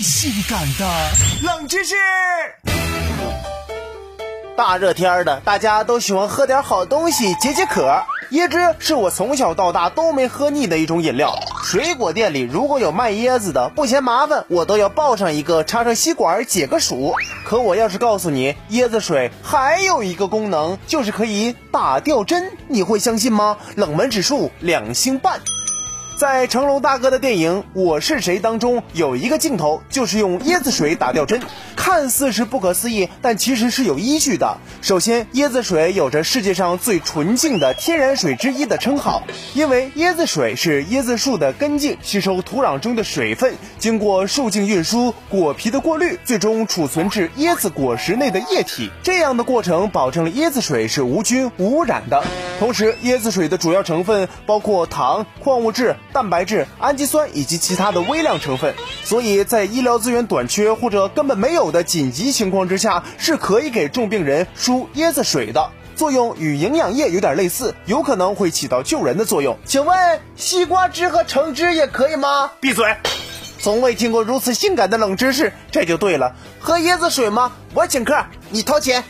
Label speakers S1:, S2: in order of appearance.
S1: 性感的冷知识。
S2: 大热天的，大家都喜欢喝点好东西解解渴。椰汁是我从小到大都没喝腻的一种饮料。水果店里如果有卖椰子的，不嫌麻烦，我都要抱上一个，插上吸管解个暑。可我要是告诉你，椰子水还有一个功能，就是可以打吊针，你会相信吗？冷门指数两星半。在成龙大哥的电影《我是谁》当中，有一个镜头就是用椰子水打吊针，看似是不可思议，但其实是有依据的。首先，椰子水有着世界上最纯净的天然水之一的称号，因为椰子水是椰子树的根茎吸收土壤中的水分，经过树茎运输、果皮的过滤，最终储存至椰子果实内的液体。这样的过程保证了椰子水是无菌无污染的。同时，椰子水的主要成分包括糖、矿物质。蛋白质、氨基酸以及其他的微量成分，所以在医疗资源短缺或者根本没有的紧急情况之下，是可以给重病人输椰子水的。作用与营养液有点类似，有可能会起到救人的作用。请问西瓜汁和橙汁也可以吗？
S1: 闭嘴！
S2: 从未听过如此性感的冷知识，这就对了。喝椰子水吗？我请客，你掏钱。